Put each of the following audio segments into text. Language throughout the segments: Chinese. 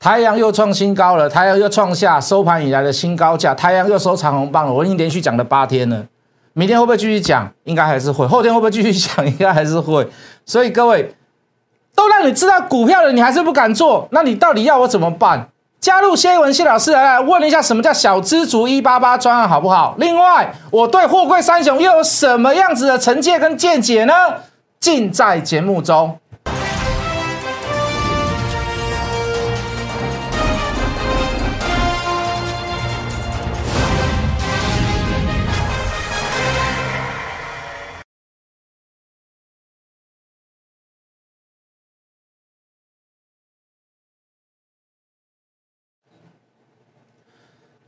太阳又创新高了，太阳又创下收盘以来的新高价，太阳又收长红棒了。我已经连续讲了八天了，明天会不会继续讲？应该还是会。后天会不会继续讲？应该还是会。所以各位都让你知道股票了，你还是不敢做，那你到底要我怎么办？加入谢文谢老师来问一下，什么叫小知足一八八专案好不好？另外，我对货柜三雄又有什么样子的成见跟见解呢？尽在节目中。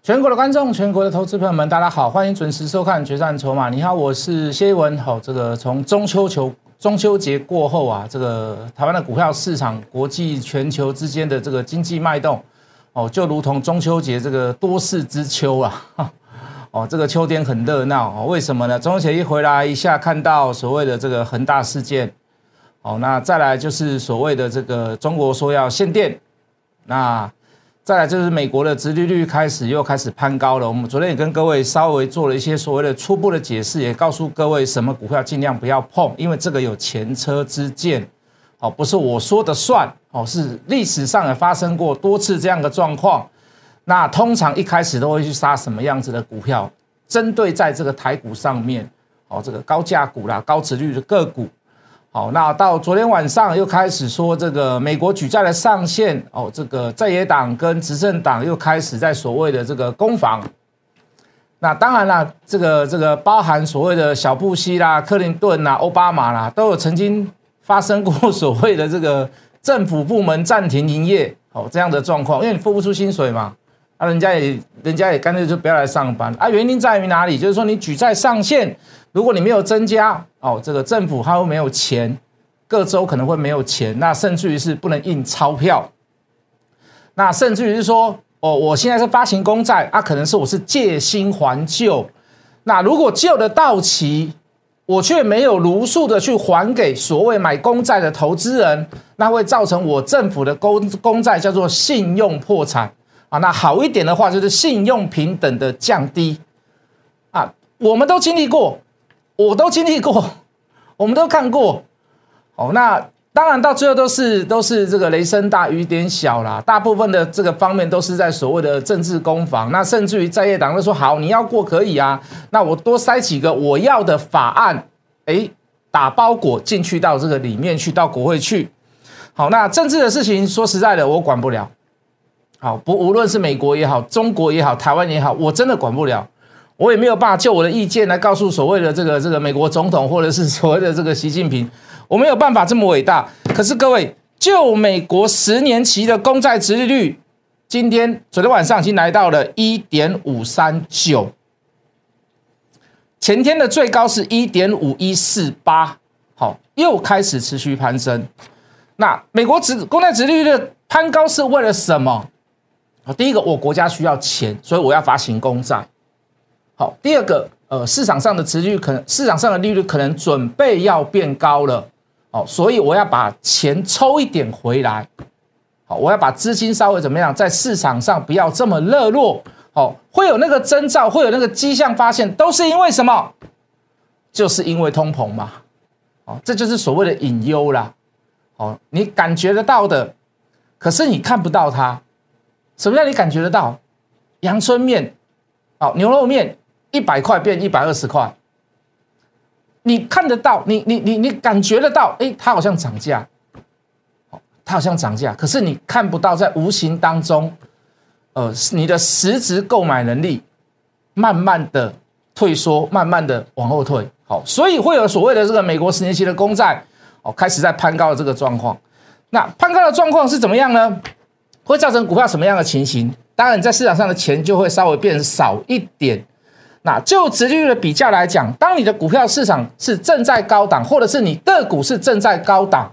全国的观众，全国的投资朋友们，大家好，欢迎准时收看《决战筹码》。你好，我是谢文。好，这个从中秋球中秋节过后啊，这个台湾的股票市场、国际全球之间的这个经济脉动，哦，就如同中秋节这个多事之秋啊，哦，这个秋天很热闹哦。为什么呢？中秋节一回来，一下看到所谓的这个恒大事件，哦，那再来就是所谓的这个中国说要限电，那。再来就是美国的殖利率开始又开始攀高了。我们昨天也跟各位稍微做了一些所谓的初步的解释，也告诉各位什么股票尽量不要碰，因为这个有前车之鉴，哦，不是我说的算，哦，是历史上也发生过多次这样的状况。那通常一开始都会去杀什么样子的股票？针对在这个台股上面，哦，这个高价股啦、高殖率的个股。好，那到昨天晚上又开始说这个美国举债的上限哦，这个在野党跟执政党又开始在所谓的这个攻防。那当然啦，这个这个包含所谓的小布希啦、克林顿啦、奥巴马啦，都有曾经发生过所谓的这个政府部门暂停营业哦这样的状况，因为你付不出薪水嘛，啊，人家也人家也干脆就不要来上班啊。原因在于哪里？就是说你举债上限。如果你没有增加哦，这个政府它又没有钱，各州可能会没有钱，那甚至于是不能印钞票，那甚至于是说哦，我现在是发行公债啊，可能是我是借新还旧，那如果旧的到期，我却没有如数的去还给所谓买公债的投资人，那会造成我政府的公公债叫做信用破产。啊，那好一点的话就是信用平等的降低。啊，我们都经历过。我都经历过，我们都看过，哦，那当然到最后都是都是这个雷声大雨点小啦，大部分的这个方面都是在所谓的政治攻防，那甚至于在野党都说好，你要过可以啊，那我多塞几个我要的法案，哎，打包裹进去到这个里面去，到国会去，好，那政治的事情说实在的，我管不了，好，不无论是美国也好，中国也好，台湾也好，我真的管不了。我也没有办法就我的意见来告诉所谓的这个这个美国总统或者是所谓的这个习近平，我没有办法这么伟大。可是各位，就美国十年期的公债殖利率，今天昨天晚上已经来到了一点五三九，前天的最高是一点五一四八，好，又开始持续攀升。那美国殖公债殖利率的攀高是为了什么？第一个，我国家需要钱，所以我要发行公债。好，第二个，呃，市场上的持率可能，市场上的利率可能准备要变高了，哦，所以我要把钱抽一点回来，好，我要把资金稍微怎么样，在市场上不要这么热络，好，会有那个征兆，会有那个迹象发现，都是因为什么？就是因为通膨嘛，哦，这就是所谓的隐忧啦，哦，你感觉得到的，可是你看不到它，什么叫你感觉得到？阳春面，好，牛肉面。一百块变一百二十块，你看得到，你你你你感觉得到，哎，它好像涨价，它好像涨价，可是你看不到，在无形当中，呃，你的实质购买能力慢慢的退缩，慢慢的往后退，好，所以会有所谓的这个美国十年期的公债，哦，开始在攀高的这个状况。那攀高的状况是怎么样呢？会造成股票什么样的情形？当然，在市场上的钱就会稍微变少一点。那就直率的比较来讲，当你的股票市场是正在高档，或者是你个股是正在高档，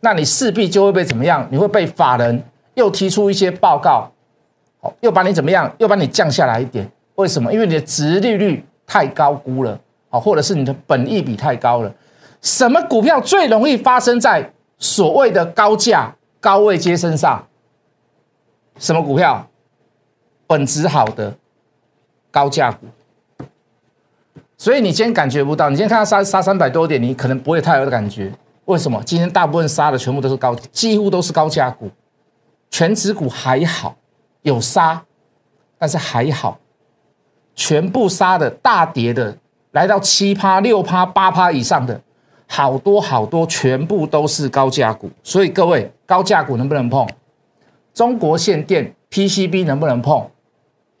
那你势必就会被怎么样？你会被法人又提出一些报告，哦，又把你怎么样？又把你降下来一点？为什么？因为你的值利率太高估了，哦，或者是你的本益比太高了。什么股票最容易发生在所谓的高价高位接身上？什么股票？本质好的高价股。所以你今天感觉不到，你今天看到杀杀三百多点，你可能不会太有的感觉。为什么？今天大部分杀的全部都是高，几乎都是高价股，全指股还好有杀，但是还好，全部杀的大跌的。来到七趴、六趴、八趴以上的，好多好多，全部都是高价股。所以各位，高价股能不能碰？中国限电 PCB 能不能碰？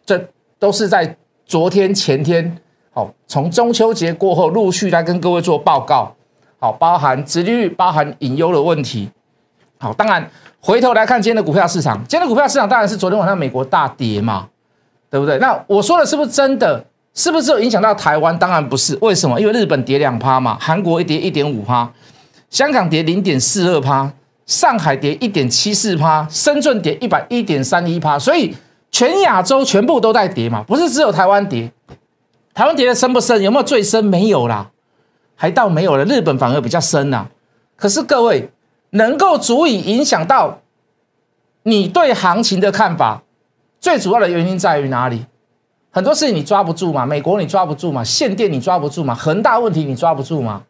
这都是在昨天、前天，好，从中秋节过后陆续来跟各位做报告。好，包含殖利率、包含隐忧的问题。好，当然回头来看今天的股票市场，今天的股票市场当然是昨天晚上美国大跌嘛，对不对？那我说的是不是真的？是不是有影响到台湾？当然不是，为什么？因为日本跌两趴嘛，韩国一跌一点五趴，香港跌零点四二趴，上海跌一点七四趴，深圳跌一百一点三一趴，所以全亚洲全部都在跌嘛，不是只有台湾跌。台湾跌的深不深？有没有最深？没有啦，还倒没有了。日本反而比较深呐。可是各位，能够足以影响到你对行情的看法，最主要的原因在于哪里？很多事情你抓不住嘛？美国你抓不住嘛？限电你抓不住嘛？恒大问题你抓不住嘛？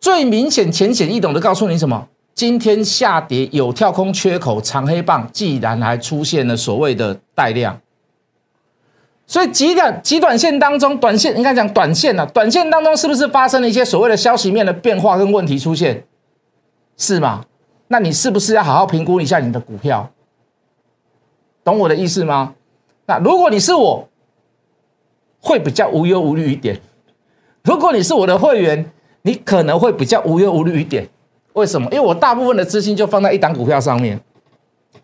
最明显、浅显易懂的告诉你什么？今天下跌有跳空缺口、长黑棒，既然还出现了所谓的带量，所以极短极短线当中，短线应该讲短线啊，短线当中是不是发生了一些所谓的消息面的变化跟问题出现？是吗？那你是不是要好好评估一下你的股票？懂我的意思吗？那如果你是我。会比较无忧无虑一点。如果你是我的会员，你可能会比较无忧无虑一点。为什么？因为我大部分的资金就放在一档股票上面，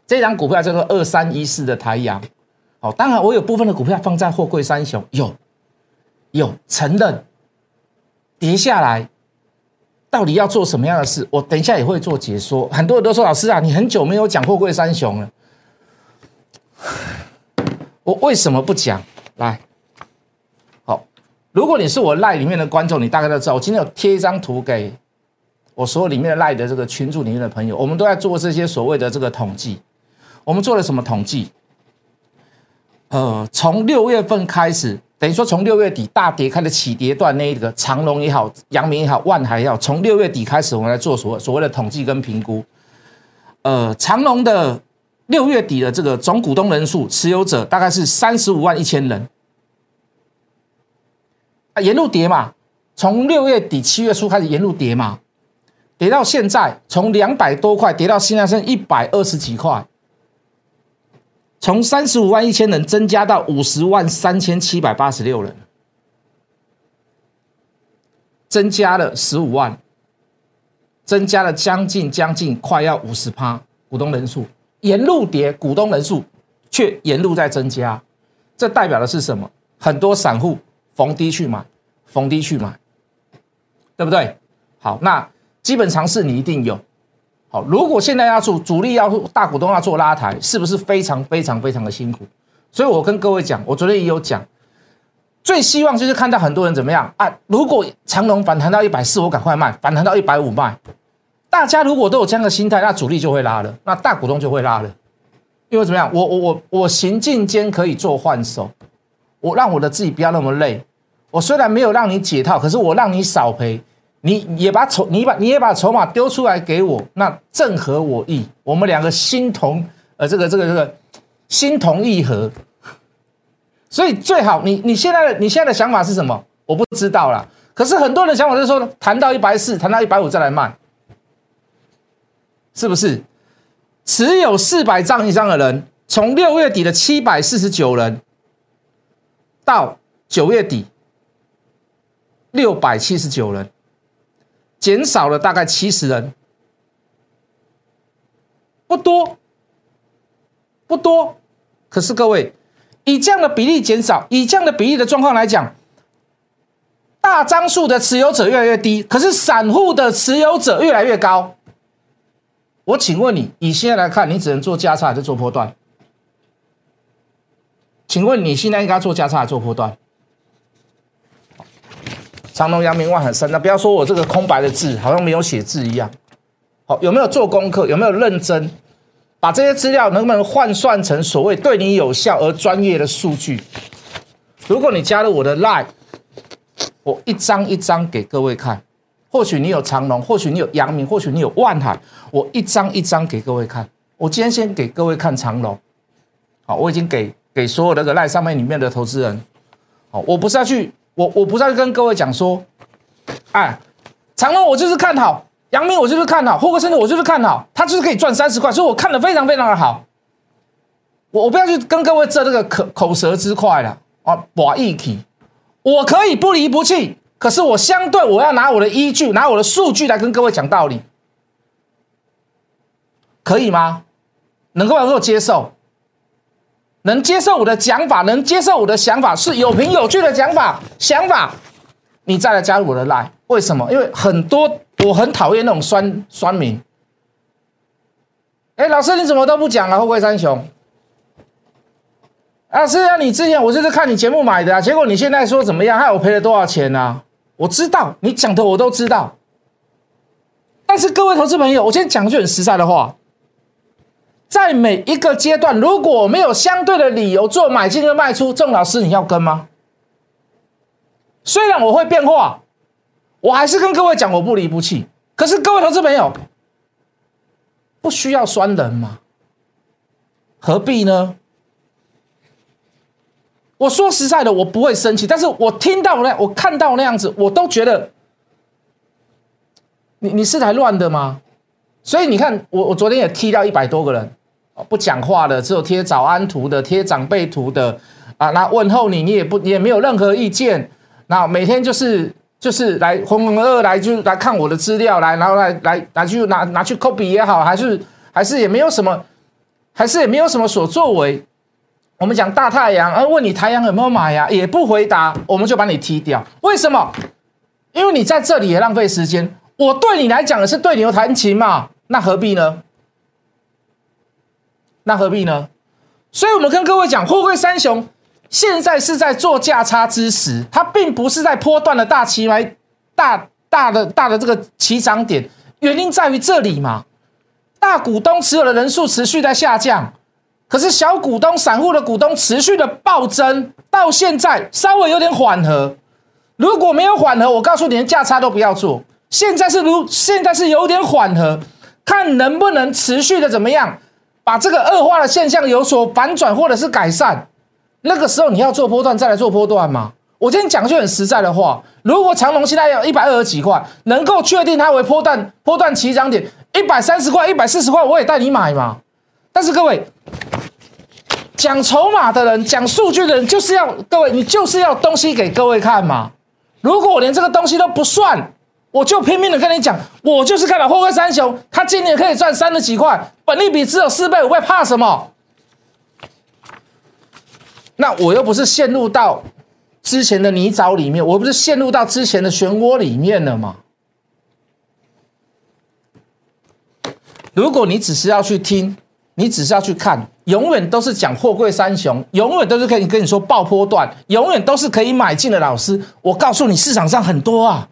这档股票叫做二三一四的台阳。当然我有部分的股票放在货柜三雄，有有承认跌下来，到底要做什么样的事？我等一下也会做解说。很多人都说老师啊，你很久没有讲货柜三雄了，我为什么不讲？来。好如果你是我赖里面的观众，你大概都知道，我今天有贴一张图给我所有里面的赖的这个群组里面的朋友，我们都在做这些所谓的这个统计。我们做了什么统计？呃，从六月份开始，等于说从六月底大跌开的起跌段那一个长隆也好，阳明也好，万海也好，从六月底开始，我们来做所所谓的统计跟评估。呃，长隆的六月底的这个总股东人数持有者大概是三十五万一千人。啊，沿路跌嘛，从六月底七月初开始沿路跌嘛，跌到现在，从两百多块跌到现在剩一百二十几块，从三十五万一千人增加到五十万三千七百八十六人，增加了十五万，增加了将近将近快要五十趴股东人数，沿路跌，股东人数却沿路在增加，这代表的是什么？很多散户。逢低去买，逢低去买，对不对？好，那基本常识你一定有。如果现在要做主力要大股东要做拉抬，是不是非常非常非常的辛苦？所以我跟各位讲，我昨天也有讲，最希望就是看到很多人怎么样啊？如果长龙反弹到一百四，我赶快卖；反弹到一百五卖。大家如果都有这样的心态，那主力就会拉了，那大股东就会拉了。因为怎么样？我我我我行进间可以做换手。我让我的自己不要那么累，我虽然没有让你解套，可是我让你少赔，你也把筹，你把你也把筹码丢出来给我，那正合我意，我们两个心同，呃，这个这个这个心同意合，所以最好你你现在的你现在的想法是什么？我不知道啦。可是很多人想法就是说，谈到一百四，谈到一百五再来卖，是不是？持有四百张以上的人，从六月底的七百四十九人。到九月底，六百七十九人，减少了大概七十人，不多，不多。可是各位，以这样的比例减少，以这样的比例的状况来讲，大张数的持有者越来越低，可是散户的持有者越来越高。我请问你，以现在来看，你只能做加差还是做波段？请问你现在应该做加差还是做波段？长隆、阳明、万很深，那不要说我这个空白的字，好像没有写字一样。好，有没有做功课？有没有认真把这些资料能不能换算成所谓对你有效而专业的数据？如果你加入我的 Line，我一张一张给各位看。或许你有长隆，或许你有阳明，或许你有万海，我一张一张给各位看。我今天先给各位看长隆，好，我已经给给所有的个 Line 上面里面的投资人，好，我不是要去，我我不再跟各位讲说，哎，长隆我就是看好。杨明我就是看好，霍克森的我就是看好，他就是可以赚三十块，所以我看的非常非常的好。我我不要去跟各位争这个口口舌之快了啊，博义体，我可以不离不弃，可是我相对我要拿我的依据，拿我的数据来跟各位讲道理，可以吗？能够能够接受，能接受我的讲法，能接受我的想法是有凭有据的讲法想法，你再来加入我的来为什么？因为很多。我很讨厌那种酸酸民。哎，老师你怎么都不讲啊？后贵三雄。啊，是啊，你之前我就是看你节目买的，结果你现在说怎么样？害我赔了多少钱呢？我知道你讲的我都知道。但是各位投资朋友，我今天讲句很实在的话，在每一个阶段，如果没有相对的理由做买进跟卖出，郑老师你要跟吗？虽然我会变化。我还是跟各位讲，我不离不弃。可是各位投资朋友，不需要酸人吗？何必呢？我说实在的，我不会生气。但是我听到那，我看到那样子，我都觉得，你你是来乱的吗？所以你看，我我昨天也踢掉一百多个人，不讲话的，只有贴早安图的，贴长辈图的啊。那问候你，你也不，你也没有任何意见。那每天就是。就是来浑浑噩噩来，就来看我的资料来，然后来来拿去拿拿去 copy 也好，还是还是也没有什么，还是也没有什么所作为。我们讲大太阳，而问你太阳有没有买呀，也不回答，我们就把你踢掉。为什么？因为你在这里也浪费时间。我对你来讲的是对牛弹琴嘛，那何必呢？那何必呢？所以我们跟各位讲，货柜三雄。现在是在做价差之时，它并不是在波段的大起来大大的大的这个起涨点，原因在于这里嘛。大股东持有的人数持续在下降，可是小股东、散户的股东持续的暴增，到现在稍微有点缓和。如果没有缓和，我告诉你，连价差都不要做。现在是如现在是有点缓和，看能不能持续的怎么样，把这个恶化的现象有所反转或者是改善。那个时候你要做波段再来做波段吗？我今天讲句很实在的话，如果长隆现在有一百二十几块，能够确定它为波段波段起涨点一百三十块、一百四十块，我也带你买嘛。但是各位讲筹码的人、讲数据的人，就是要各位，你就是要东西给各位看嘛。如果我连这个东西都不算，我就拼命的跟你讲，我就是看到货柜三雄，他今年可以赚三十几块，本利比只有四倍五倍，怕什么？那我又不是陷入到之前的泥沼里面，我不是陷入到之前的漩涡里面了吗？如果你只是要去听，你只是要去看，永远都是讲货柜三雄，永远都是可以跟你说爆波段，永远都是可以买进的老师。我告诉你，市场上很多啊，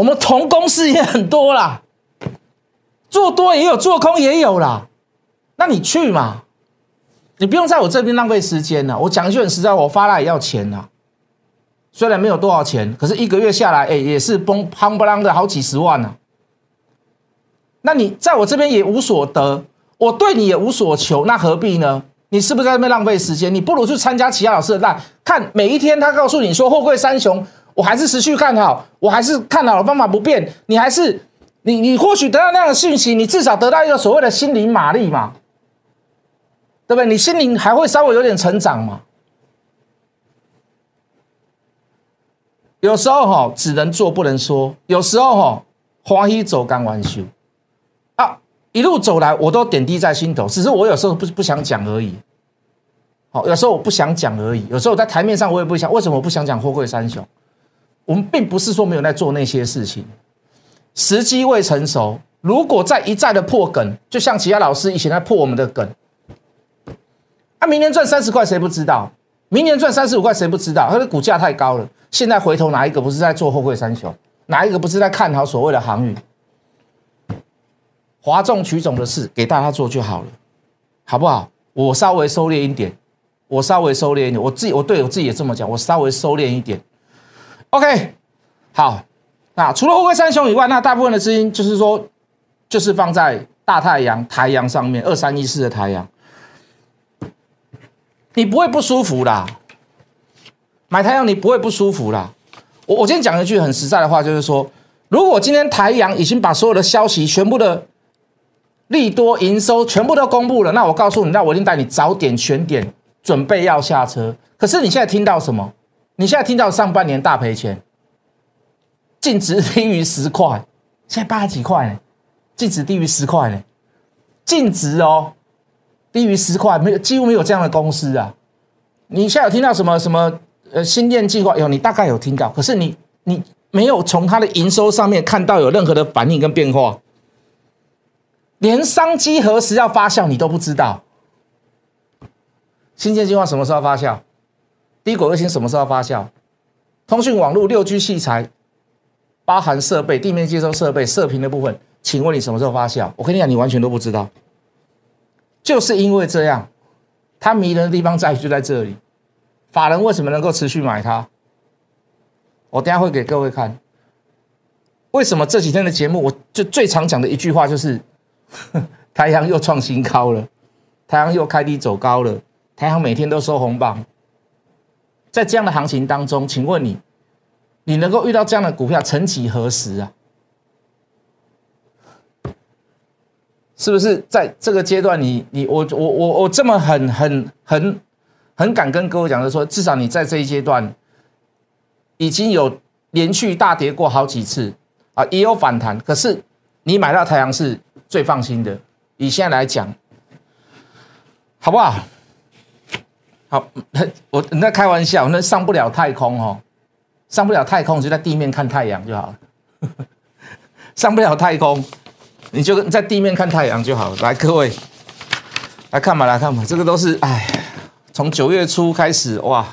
我们同公司也很多啦，做多也有，做空也有啦，那你去嘛。你不用在我这边浪费时间了。我讲一句很实在，我发来也要钱呐。虽然没有多少钱，可是一个月下来，哎，也是崩夯不啷的好几十万呢。那你在我这边也无所得，我对你也无所求，那何必呢？你是不是在那边浪费时间？你不如去参加其他老师的赖，看每一天他告诉你说货柜三雄，我还是持续看好，我还是看好的方法不变。你还是你你或许得到那样的讯息，你至少得到一个所谓的心灵马力嘛。对不对？你心灵还会稍微有点成长嘛？有时候哈，只能做不能说；有时候哈，欢喜走干完修啊，一路走来我都点滴在心头。只是我有时候不不想讲而已。好，有时候我不想讲而已。有时候在台面上我也不想。为什么我不想讲货柜三雄？我们并不是说没有在做那些事情，时机未成熟。如果再一再的破梗，就像其他老师以前在破我们的梗。他明年赚三十块，谁不知道？明年赚三十五块，谁不知道？他的股价太高了。现在回头哪一个不是在做后柜三雄？哪一个不是在看好所谓的航运？哗众取宠的事给大家做就好了，好不好？我稍微收敛一点，我稍微收敛一点，我自己我对我自己也这么讲，我稍微收敛一点。OK，好，那除了乌龟三雄以外，那大部分的资金就是说，就是放在大太阳、台阳上面，二三一四的台阳，你不会不舒服啦。买太阳你不会不舒服啦。我我今天讲一句很实在的话，就是说，如果今天台阳已经把所有的消息全部的利多营收全部都公布了，那我告诉你，那我一定带你早点选点，准备要下车。可是你现在听到什么？你现在听到上半年大赔钱，净值低于十块，现在八十几块呢，净值低于十块呢，净值哦低于十块，没有几乎没有这样的公司啊。你现在有听到什么什么呃新店计划？有，你大概有听到，可是你你没有从它的营收上面看到有任何的反应跟变化。连商机何时要发酵你都不知道，新建计划什么时候发酵？低轨卫星什么时候发酵？通讯网络六 G 器材，包含设备、地面接收设备、射频的部分，请问你什么时候发酵？我跟你讲，你完全都不知道。就是因为这样，它迷人的地方在于就在这里。法人为什么能够持续买它？我等下会给各位看。为什么这几天的节目，我就最常讲的一句话就是。太阳又创新高了，太阳又开低走高了，太阳每天都收红榜。在这样的行情当中，请问你，你能够遇到这样的股票，曾几何时啊？是不是在这个阶段，你你我我我我这么很很很很敢跟各位讲的说，至少你在这一阶段已经有连续大跌过好几次啊，也有反弹，可是你买到太阳是。最放心的，以现在来讲，好不好？好，我那开玩笑，那上不了太空哦，上不了太空就在地面看太阳就好了。上不了太空，你就在地面看太阳就好了。来，各位来看嘛，来看嘛，这个都是哎，从九月初开始哇。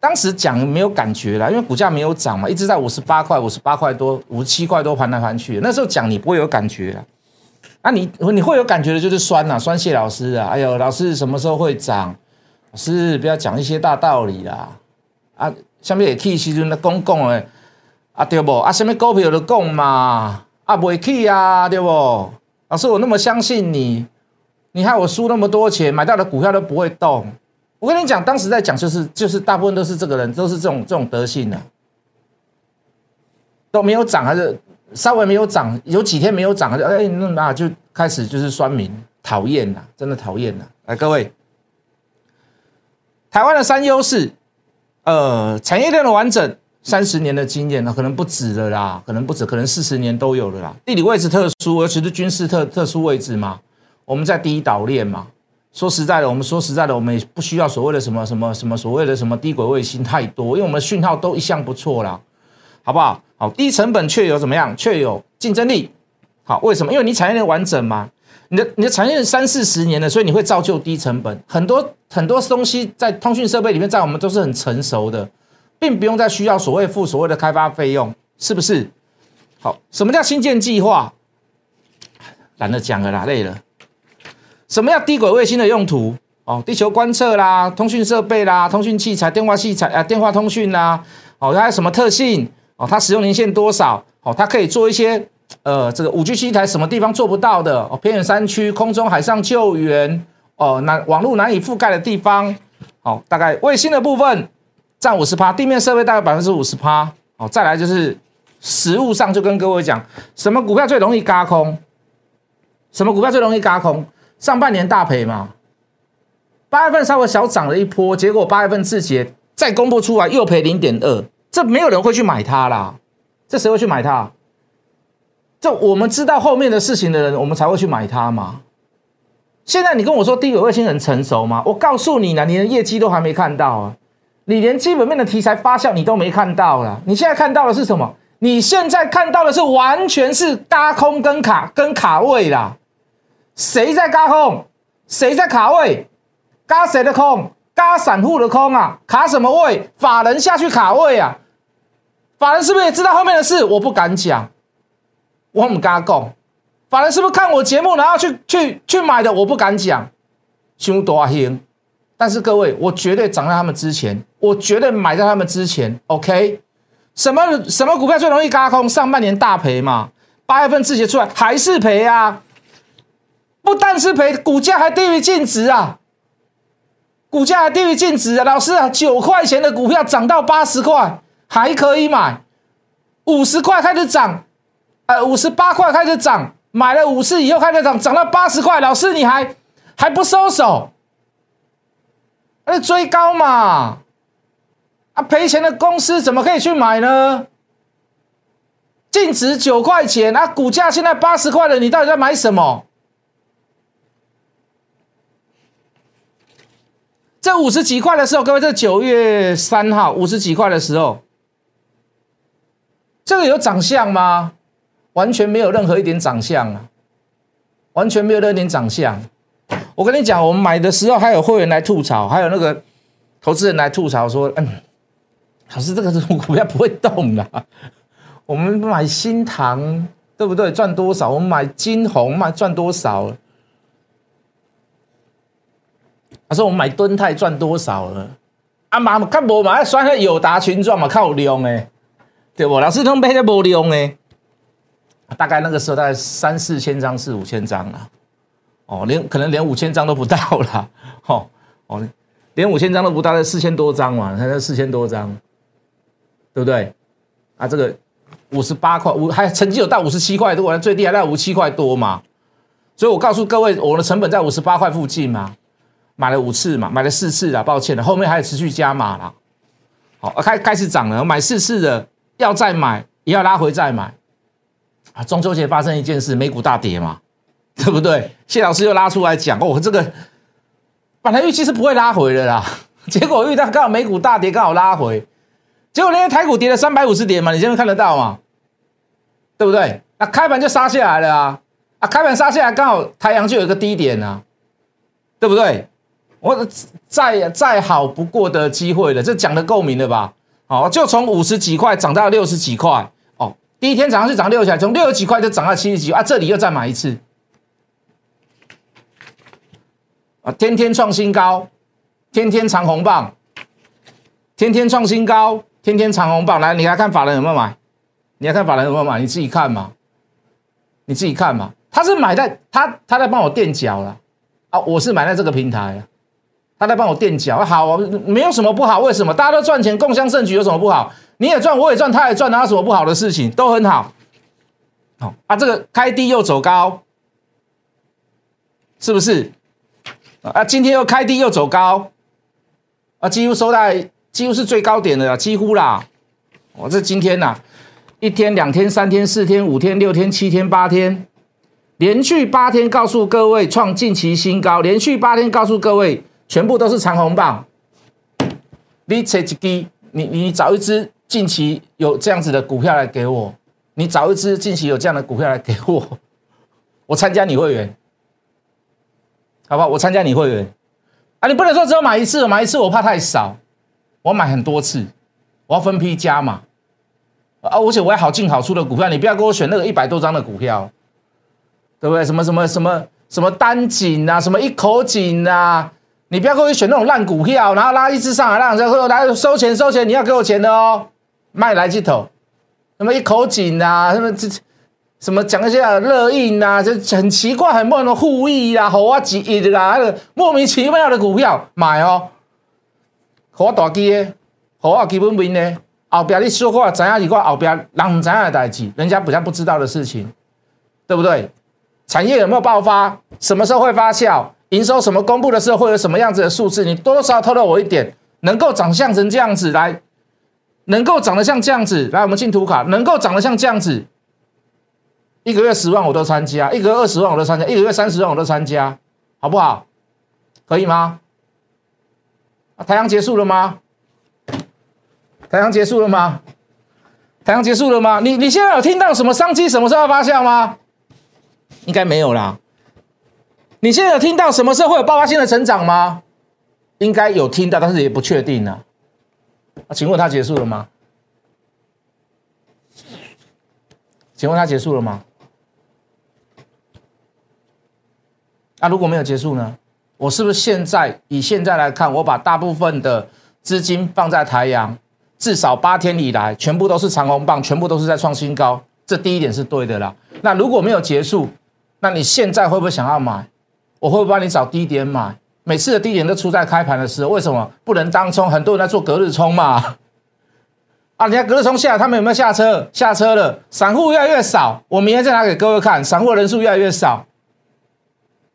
当时讲没有感觉了，因为股价没有涨嘛，一直在五十八块、五十八块多、五十七块多盘来盘去。那时候讲你不会有感觉了，啊，你你会有感觉的就是酸呐，酸谢老师啊，哎呦，老师什么时候会涨？老师不要讲一些大道理啦，啊，下面也可以时阵的公共诶，啊对不？啊，什么股票都讲嘛，啊不会去啊，对不？老师我那么相信你，你害我输那么多钱，买到的股票都不会动。我跟你讲，当时在讲就是就是大部分都是这个人，都是这种这种德性的，都没有涨还是稍微没有涨，有几天没有涨，哎，那那就开始就是酸民讨厌了，真的讨厌了。来，各位，台湾的三优势，呃，产业链的完整，三十年的经验，那可能不止了啦，可能不止，可能四十年都有了啦。地理位置特殊，尤其是军事特特殊位置嘛，我们在第一岛链嘛。说实在的，我们说实在的，我们也不需要所谓的什么什么什么所谓的什么低轨卫星太多，因为我们的讯号都一向不错啦，好不好？好，低成本却有怎么样？却有竞争力。好，为什么？因为你产业链完整嘛，你的你的产业链三四十年了，所以你会造就低成本。很多很多东西在通讯设备里面，在我们都是很成熟的，并不用再需要所谓付所谓的开发费用，是不是？好，什么叫新建计划？懒得讲了啦，累了。什么叫低轨卫星的用途？哦，地球观测啦，通讯设备啦，通讯器材、电话器材啊，电话通讯啦，哦，它有什么特性？哦，它使用年限多少？哦，它可以做一些呃，这个五 G 器材什么地方做不到的？哦，偏远山区、空中、海上救援，哦，难网络难以覆盖的地方，哦，大概卫星的部分占五十趴，地面设备大概百分之五十趴。哦，再来就是实物上就跟各位讲，什么股票最容易嘎空？什么股票最容易嘎空？上半年大赔嘛，八月份稍微小涨了一波，结果八月份自己再公布出来又赔零点二，这没有人会去买它啦，这谁会去买它？这我们知道后面的事情的人，我们才会去买它嘛。现在你跟我说低轨卫星很成熟吗？我告诉你呢，你的业绩都还没看到啊，你连基本面的题材发酵你都没看到了，你现在看到的是什么？你现在看到的是完全是搭空跟卡跟卡位啦。谁在嘎空？谁在卡位？嘎谁的空？嘎散户的空啊！卡什么位？法人下去卡位啊！法人是不是也知道后面的事？我不敢讲，我们跟他讲，法人是不是看我节目然后去去去买的？我不敢讲，凶多兴。但是各位，我绝对涨在他们之前，我绝对买在他们之前。OK，什么什么股票最容易嘎空？上半年大赔嘛，八月份自己出来还是赔啊？不但是赔，股价还低于净值啊！股价低于净值啊！老师啊，九块钱的股票涨到八十块还可以买，五十块开始涨，呃，五十八块开始涨，买了五次以后开始涨，涨到八十块，老师你还还不收手？那追高嘛？啊，赔钱的公司怎么可以去买呢？净值九块钱啊，股价现在八十块了，你到底在买什么？这五十几块的时候，各位，这九月三号五十几块的时候，这个有长相吗？完全没有任何一点长相啊，完全没有任何一点长相。我跟你讲，我们买的时候还有会员来吐槽，还有那个投资人来吐槽说：“嗯，老师，这个股票不会动的。我们买新塘，对不对？赚多少？我们买金红，买赚多少？”他说：“我们买敦泰赚多少了？啊妈，看无嘛，算个友达群众嘛，靠量诶，对不？老师都买在无量诶，大概那个时候大概三四千张，四五千张啊。哦，连可能连五千张都不到了，哦哦，连五千张都不到，才四千多张嘛，才四千多张，对不对？啊，这个五十八块五，还曾经有到五十七块多，最低还在五七块多嘛。所以我告诉各位，我的成本在五十八块附近嘛。”买了五次嘛，买了四次了，抱歉了，后面还有持续加码了。好，开开始涨了，买四次的要再买，也要拉回再买。啊，中秋节发生一件事，美股大跌嘛，对不对？谢老师又拉出来讲，哦，这个本来预期是不会拉回的啦，结果遇到刚好美股大跌，刚好拉回，结果那天台股跌了三百五十点嘛，你现在看得到嘛？对不对？那开盘就杀下来了啊，啊，开盘杀下来刚好太阳就有一个低点啊，对不对？我再再好不过的机会了，这讲的够明了吧？好，就从五十几块涨到六十几块，哦，第一天早上是涨六起来，从六十几块就涨到七十几啊，这里又再买一次，啊，天天创新高，天天长红棒，天天创新高，天天长红棒，来，你来看法人有没有买？你来看法人有没有买？你自己看嘛，你自己看嘛，他是买在他他在帮我垫脚了啊，我是买在这个平台。他在帮我垫脚，好，没有什么不好。为什么大家都赚钱，共襄盛举有什么不好？你也赚，我也赚，他也赚，哪有什么不好的事情？都很好。好啊，这个开低又走高，是不是？啊，今天又开低又走高，啊，几乎收在几乎是最高点的，几乎啦。我这今天呐，一天、两天、三天、四天、五天、六天、七天、八天，连续八天告诉各位创近期新高，连续八天告诉各位。全部都是长红棒，你找一支，你你找一支近期有这样子的股票来给我，你找一支近期有这样的股票来给我，我参加你会员，好不好？我参加你会员啊！你不能说只有买一次，买一次我怕太少，我买很多次，我要分批加嘛啊！而且我要好进好出的股票，你不要给我选那个一百多张的股票，对不对？什么什么什么什么单井啊，什么一口井啊。你不要给我选那种烂股票，然后拉一只上来，让人家来收钱收钱，你要给我钱的哦，卖来几头，什么一口井啊，什么这什么讲一些热印啊，就很奇怪，很莫名的互益啊，好啊几亿的啦，那个莫名其妙的股票买哦，好大机的，好啊基本面呢，后边你说话怎样一个后边人怎样的代志，人家比较不知道的事情，对不对？产业有没有爆发？什么时候会发酵？营收什么公布的时候会有什么样子的数字？你多少少透露我一点，能够长相成这样子来，能够长得像这样子来，我们进图卡，能够长得像这样子，一个月十万我都参加，一个月二十万我都参加，一个月三十万我都参加，好不好？可以吗？啊，太阳结束了吗？太阳结束了吗？太阳结束了吗？你你现在有听到什么商机什么时候发酵吗？应该没有啦。你现在有听到什么时候会有爆发性的成长吗？应该有听到但是也不确定呢啊请问它结束了吗？请问它结束了吗？那如果没有结束呢？我是不是现在以现在来看我把大部分的资金放在台阳至少八天以来全部都是长红棒全部都是在创新高这第一点是对的啦。那如果没有结束那你现在会不会想要买？我会帮你找低点买？每次的低点都出在开盘的时候，为什么不能当冲？很多人在做隔日冲嘛。啊，人家隔日冲下来，他们有没有下车？下车了，散户越来越少。我明天再拿给各位看，散户人数越来越少，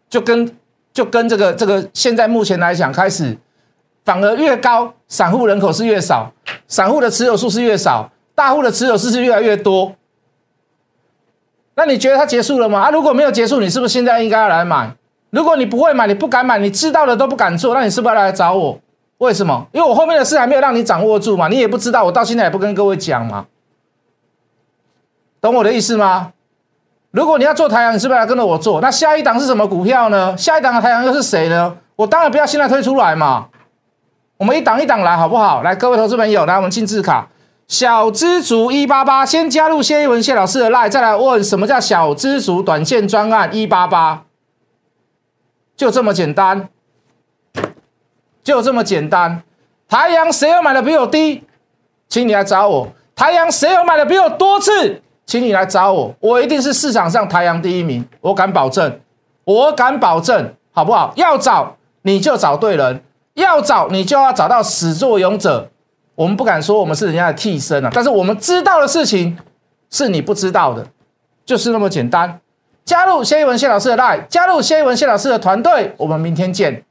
就跟就跟这个这个现在目前来讲，开始反而越高，散户人口是越少，散户的持有数是越少，大户的持有数是越来越多。那你觉得它结束了吗？啊，如果没有结束，你是不是现在应该要来买？如果你不会买，你不敢买，你知道的都不敢做，那你是不是要来找我？为什么？因为我后面的事还没有让你掌握住嘛，你也不知道，我到现在也不跟各位讲嘛，懂我的意思吗？如果你要做太阳，你是不是要跟着我做？那下一档是什么股票呢？下一档的太阳又是谁呢？我当然不要现在推出来嘛，我们一档一档来好不好？来，各位投资朋友，来我们进字卡。小知足一八八，先加入谢一文谢老师的 line，再来问什么叫小知足短线专案一八八，就这么简单，就这么简单。台阳谁有买的比我低，请你来找我；台阳谁有买的比我多次，请你来找我。我一定是市场上台阳第一名，我敢保证，我敢保证，好不好？要找你就找对人，要找你就要找到始作俑者。我们不敢说我们是人家的替身啊，但是我们知道的事情是你不知道的，就是那么简单。加入谢一文谢老师的 line，加入谢一文谢老师的团队，我们明天见。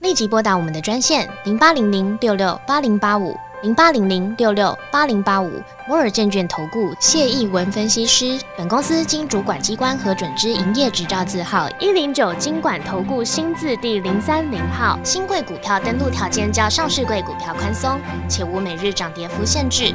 立即拨打我们的专线零八零零六六八零八五零八零零六六八零八五摩尔证券投顾谢义文分析师。本公司经主管机关核准之营业执照字号一零九金管投顾新字第零三零号。新贵股票登录条件较上市贵股票宽松，且无每日涨跌幅限制。